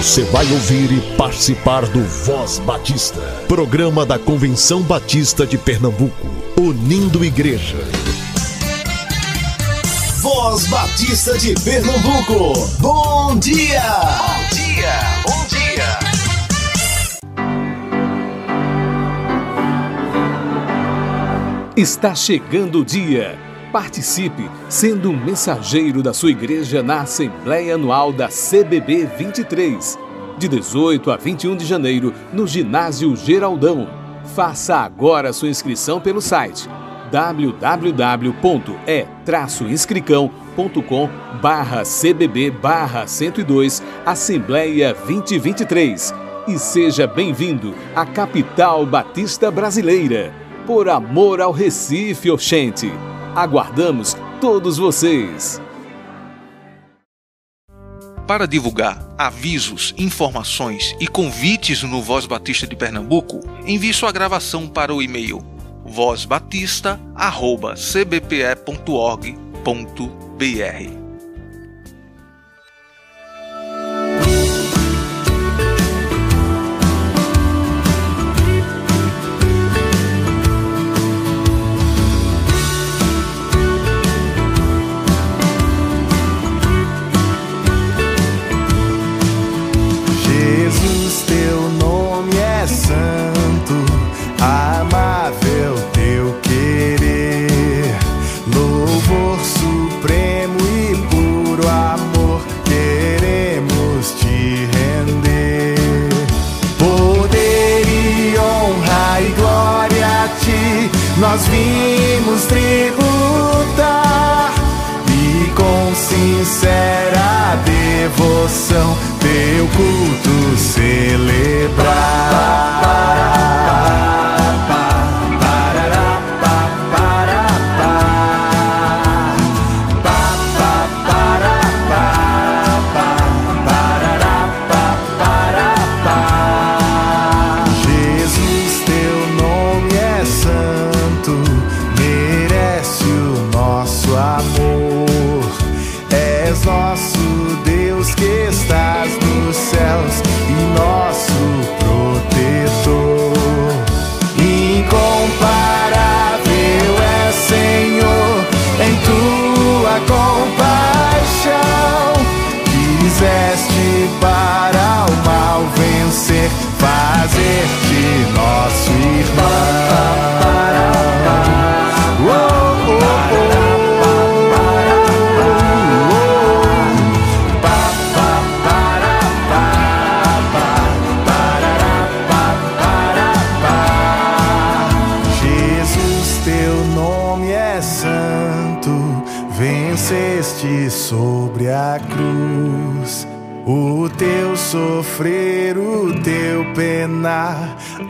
Você vai ouvir e participar do Voz Batista, programa da Convenção Batista de Pernambuco, unindo igreja. Voz Batista de Pernambuco, bom dia! Bom dia, bom dia! Está chegando o dia. Participe sendo um mensageiro da sua igreja na Assembleia Anual da CBB 23, de 18 a 21 de janeiro, no Ginásio Geraldão. Faça agora sua inscrição pelo site www.e-inscricão.com barra CBB barra 102 Assembleia 2023 e seja bem-vindo à capital batista brasileira. Por amor ao Recife, Oxente. Aguardamos todos vocês! Para divulgar avisos, informações e convites no Voz Batista de Pernambuco, envie sua gravação para o e-mail vozbatista@cbpe.org.br. nós vimos tributar e com sincera devoção teu culto celebrar.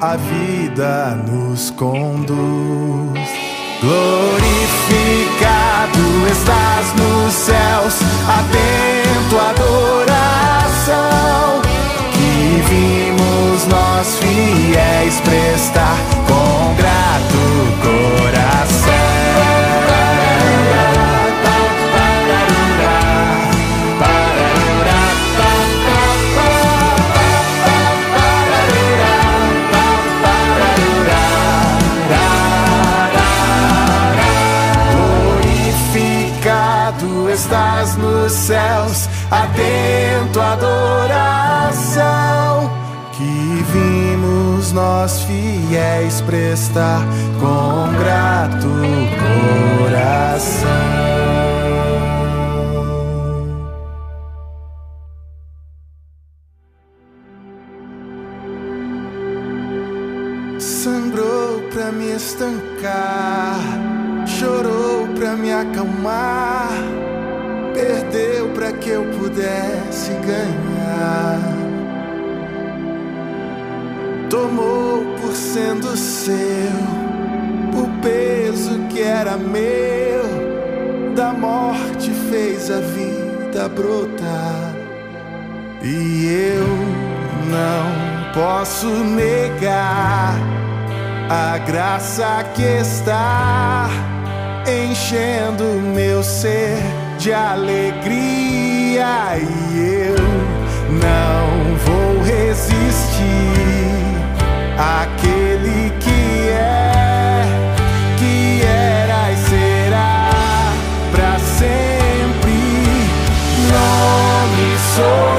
A vida nos conduz. Glorificado estás nos céus, atento à adoração que vimos nós fiéis prestar fiéis prestar com grato morte fez a vida brotar. E eu não posso negar a graça que está enchendo meu ser de alegria. E eu não vou resistir àquele que soul.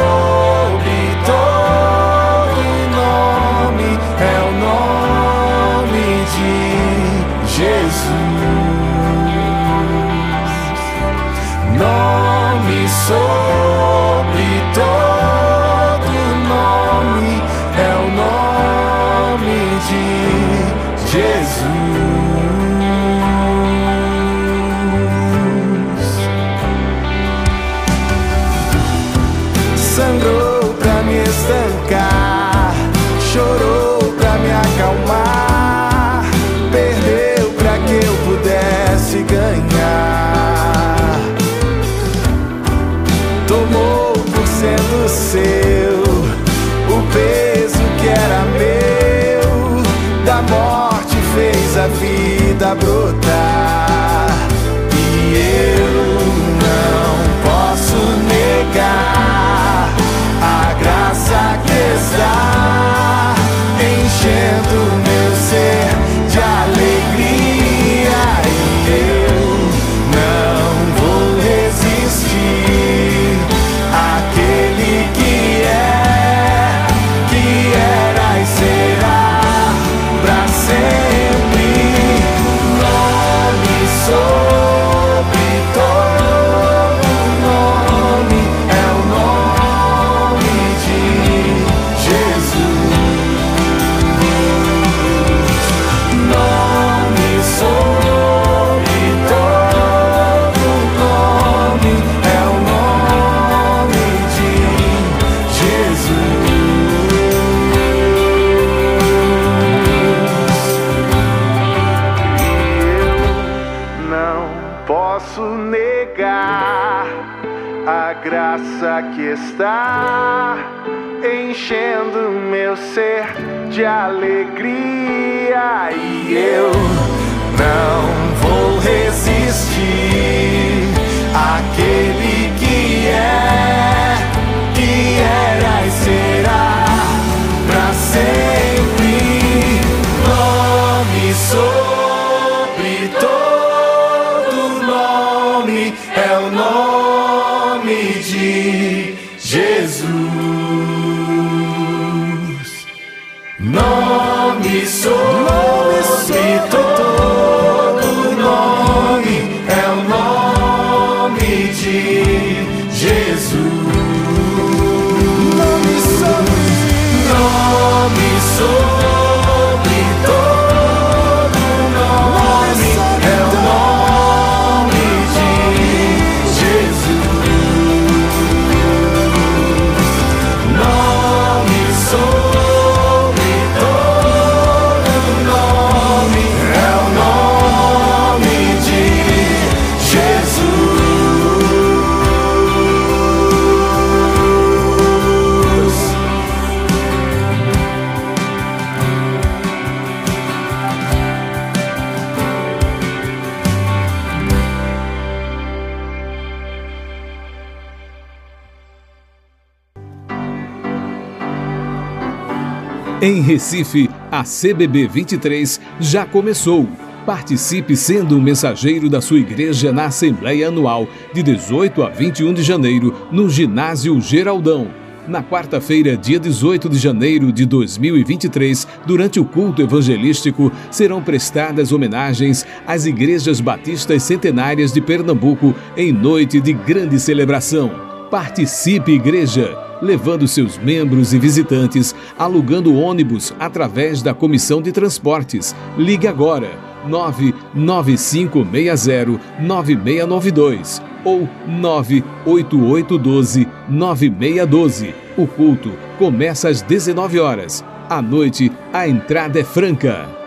Em Recife, a CBB 23 já começou. Participe sendo um mensageiro da sua igreja na Assembleia Anual, de 18 a 21 de janeiro, no Ginásio Geraldão. Na quarta-feira, dia 18 de janeiro de 2023, durante o culto evangelístico, serão prestadas homenagens às igrejas batistas centenárias de Pernambuco em noite de grande celebração. Participe, igreja! Levando seus membros e visitantes, alugando ônibus através da Comissão de Transportes. Ligue agora 995609692 ou 988129612. O culto começa às 19 horas. À noite, a entrada é franca.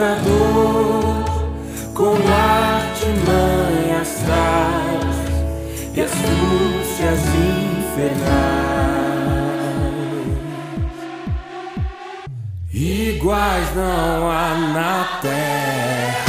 Tentador, com artimanhas traz e astúcias infernais. Iguais não há na terra.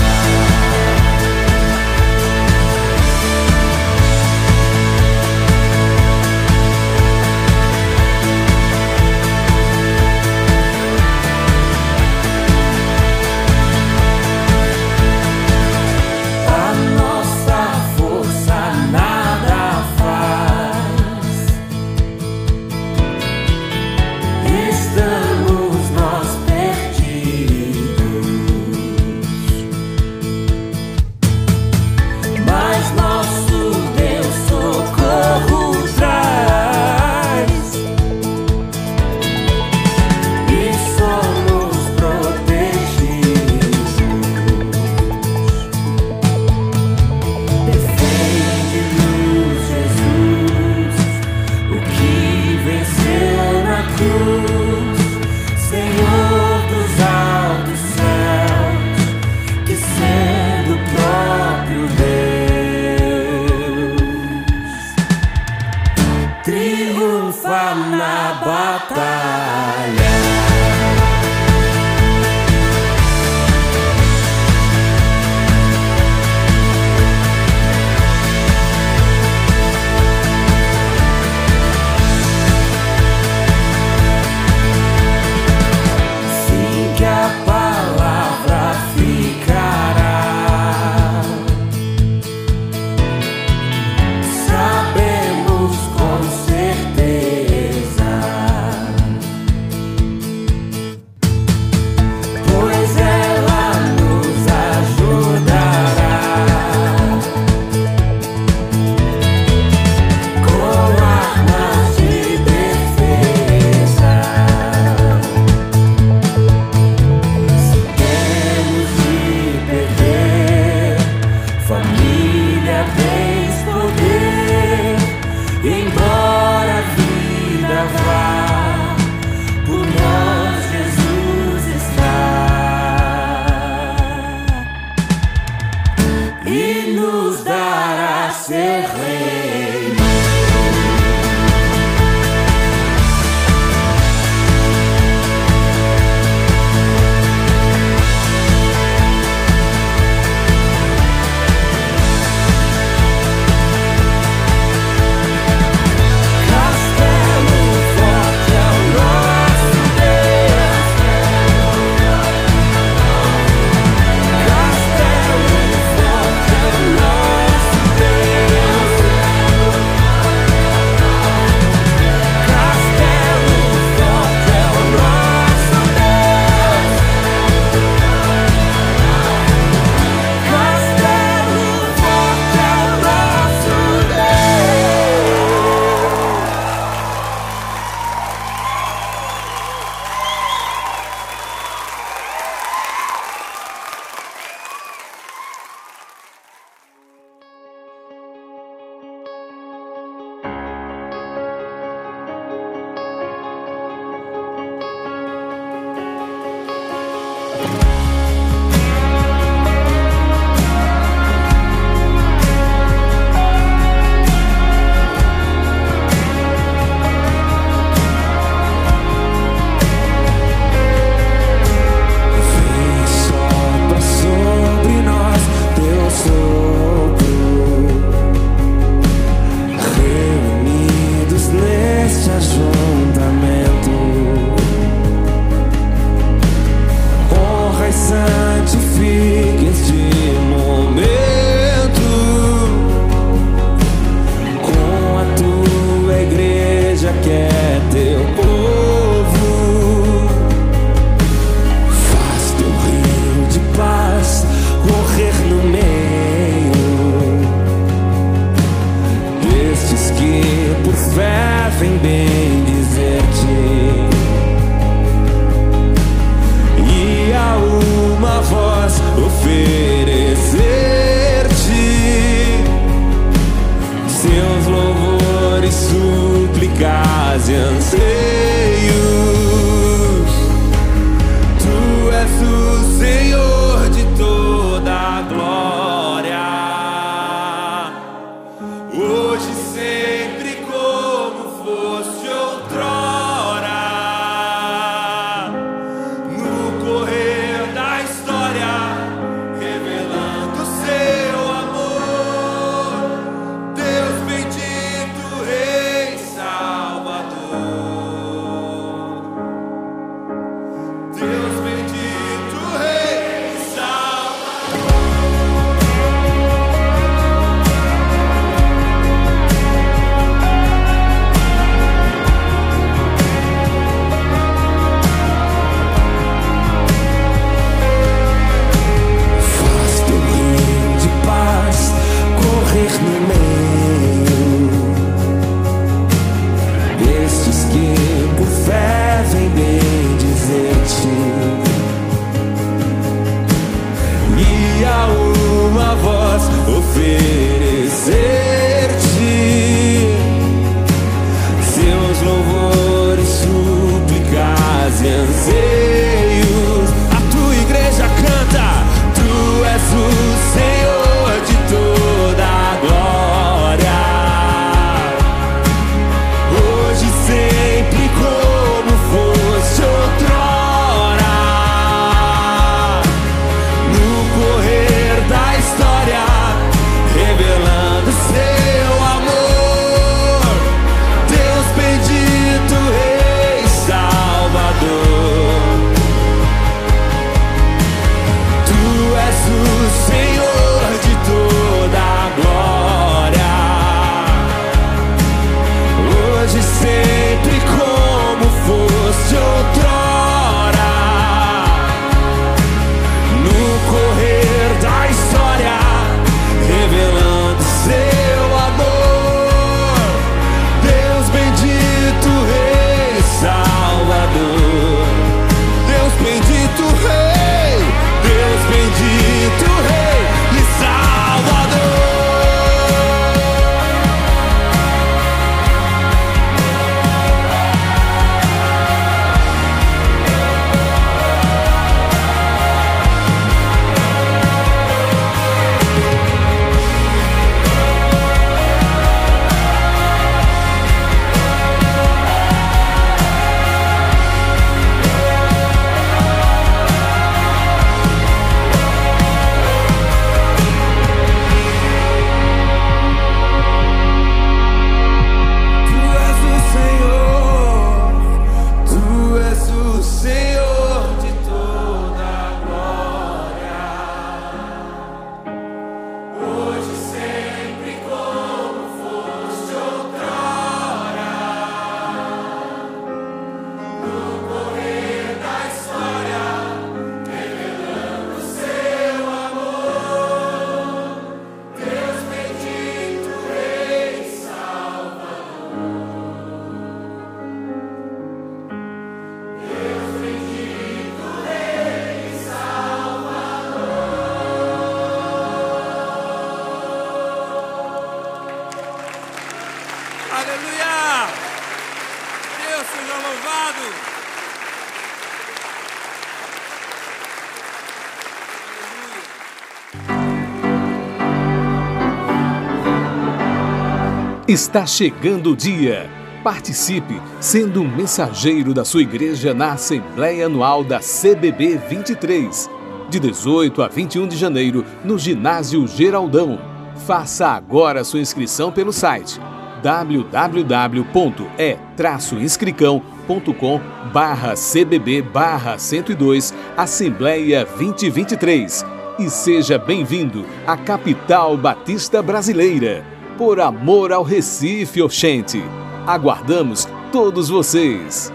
Está chegando o dia. Participe, sendo um mensageiro da sua igreja na Assembleia Anual da CBB 23, de 18 a 21 de janeiro, no Ginásio Geraldão. Faça agora sua inscrição pelo site www.e-inscricão.com barra CBB barra 102 Assembleia 2023 e seja bem-vindo à capital batista brasileira. Por amor ao Recife, Oxente. Aguardamos todos vocês.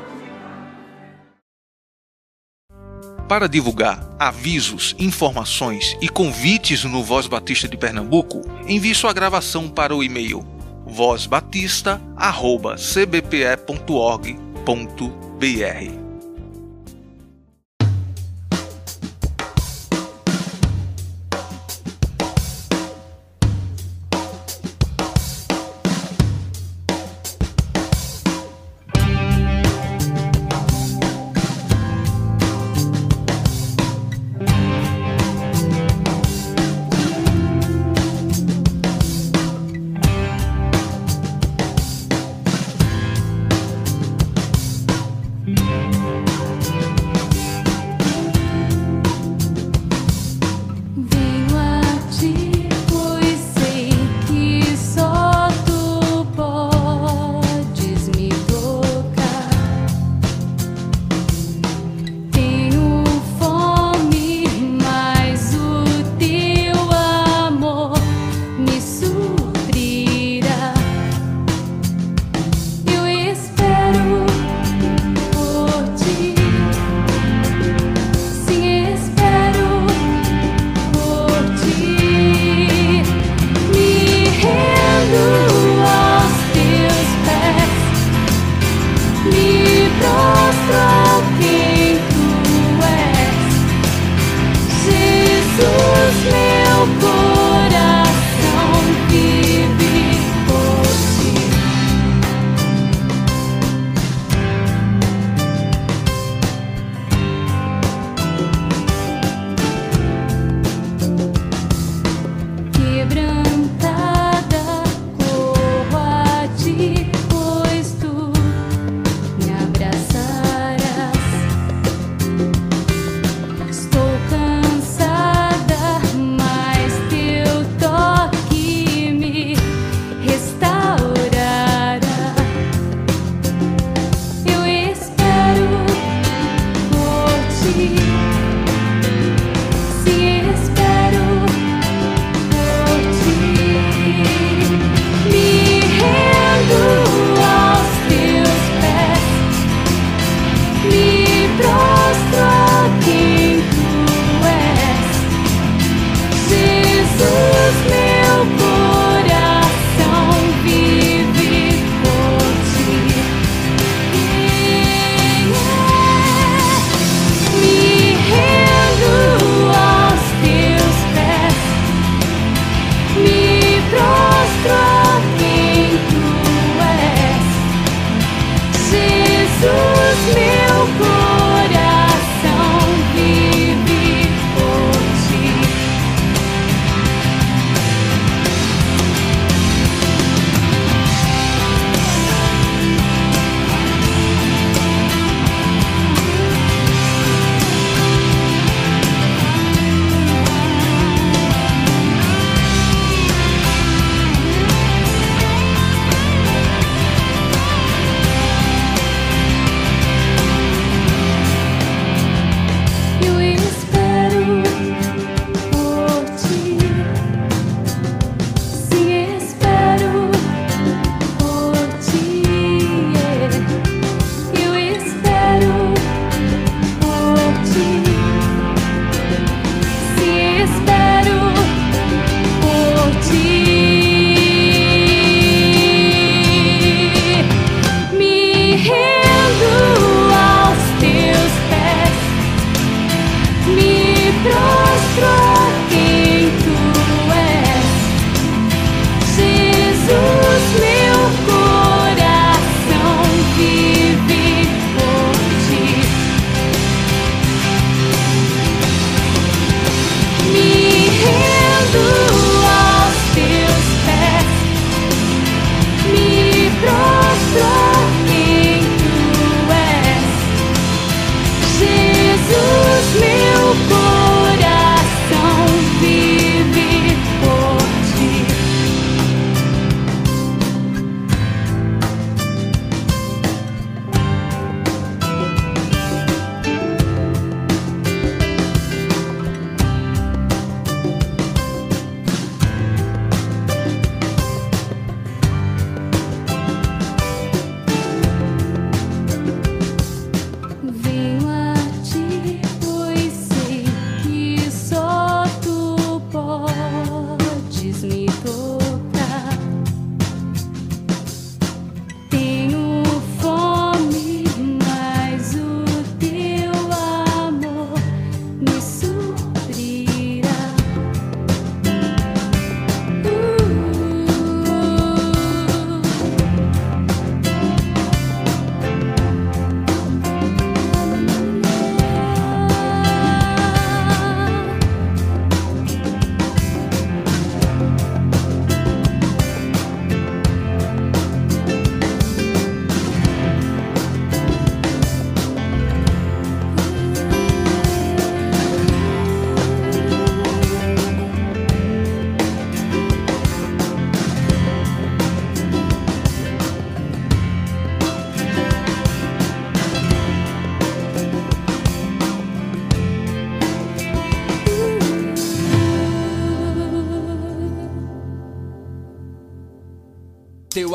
Para divulgar avisos, informações e convites no Voz Batista de Pernambuco, envie sua gravação para o e-mail vozbatista@cbpe.org.br.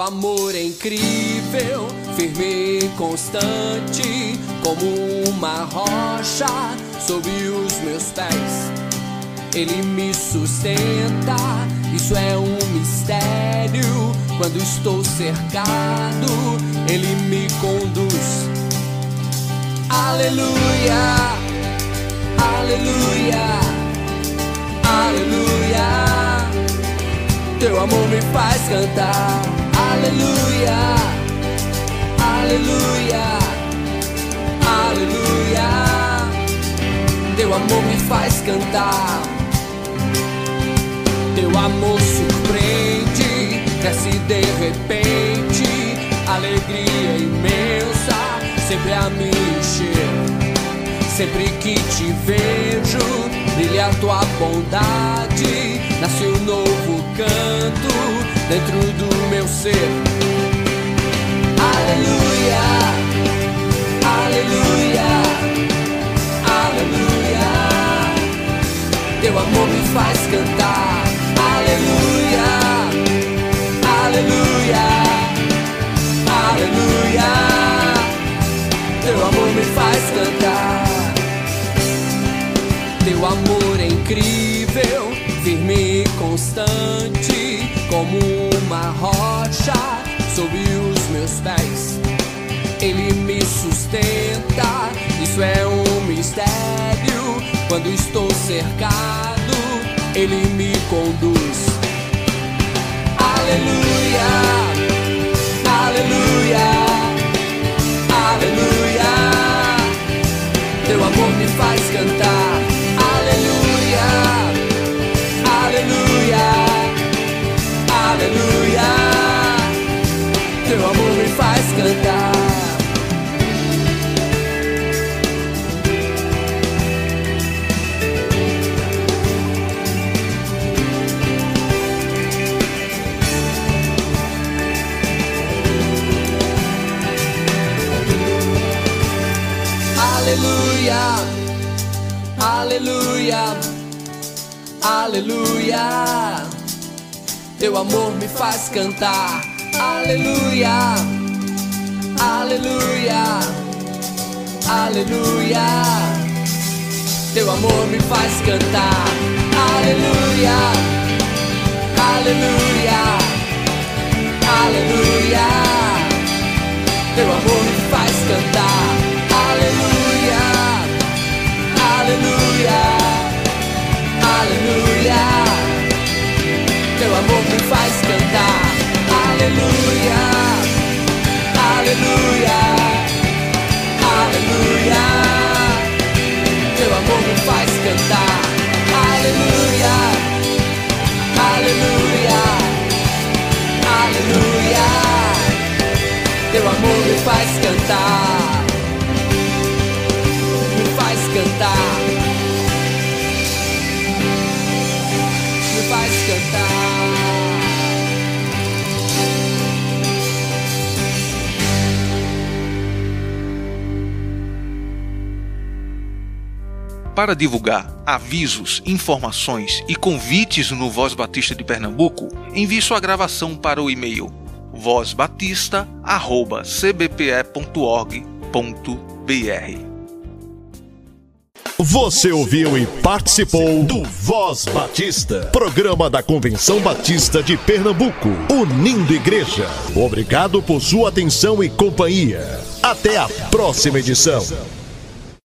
amor é incrível, firme e constante, como uma rocha sob os meus pés. Ele me sustenta, isso é um mistério. Quando estou cercado, Ele me conduz. Aleluia, aleluia, aleluia. Teu amor me faz cantar. Aleluia, aleluia, aleluia. Teu amor me faz cantar. Teu amor surpreende, desce de repente, alegria imensa, sempre a me encher. Sempre que te vejo, brilha a tua bondade, nasce um novo canto dentro do meu ser. Aleluia, aleluia, aleluia. Teu amor me faz cantar. Aleluia, aleluia, aleluia. Teu amor me faz cantar. Teu amor é incrível, firme e constante, como uma rocha sob os meus pés. Ele me sustenta, isso é um mistério. Quando estou cercado, Ele me conduz. Aleluia, aleluia, aleluia. Teu amor me faz cantar. Aleluia. Teu amor me faz cantar. Aleluia, aleluia, aleluia. Teu amor me faz cantar. Aleluia, aleluia, aleluia. Teu amor me faz cantar. Aleluia, aleluia, aleluia. Teu amor me faz cantar. Teu amor me faz cantar. Aleluia, aleluia, aleluia. Teu amor me faz cantar. Aleluia, aleluia, aleluia. Teu amor me faz cantar. Para divulgar avisos, informações e convites no Voz Batista de Pernambuco, envie sua gravação para o e-mail vozbatista@cbpe.org.br. Você ouviu e participou do Voz Batista, programa da Convenção Batista de Pernambuco, unindo igreja. Obrigado por sua atenção e companhia. Até a próxima edição.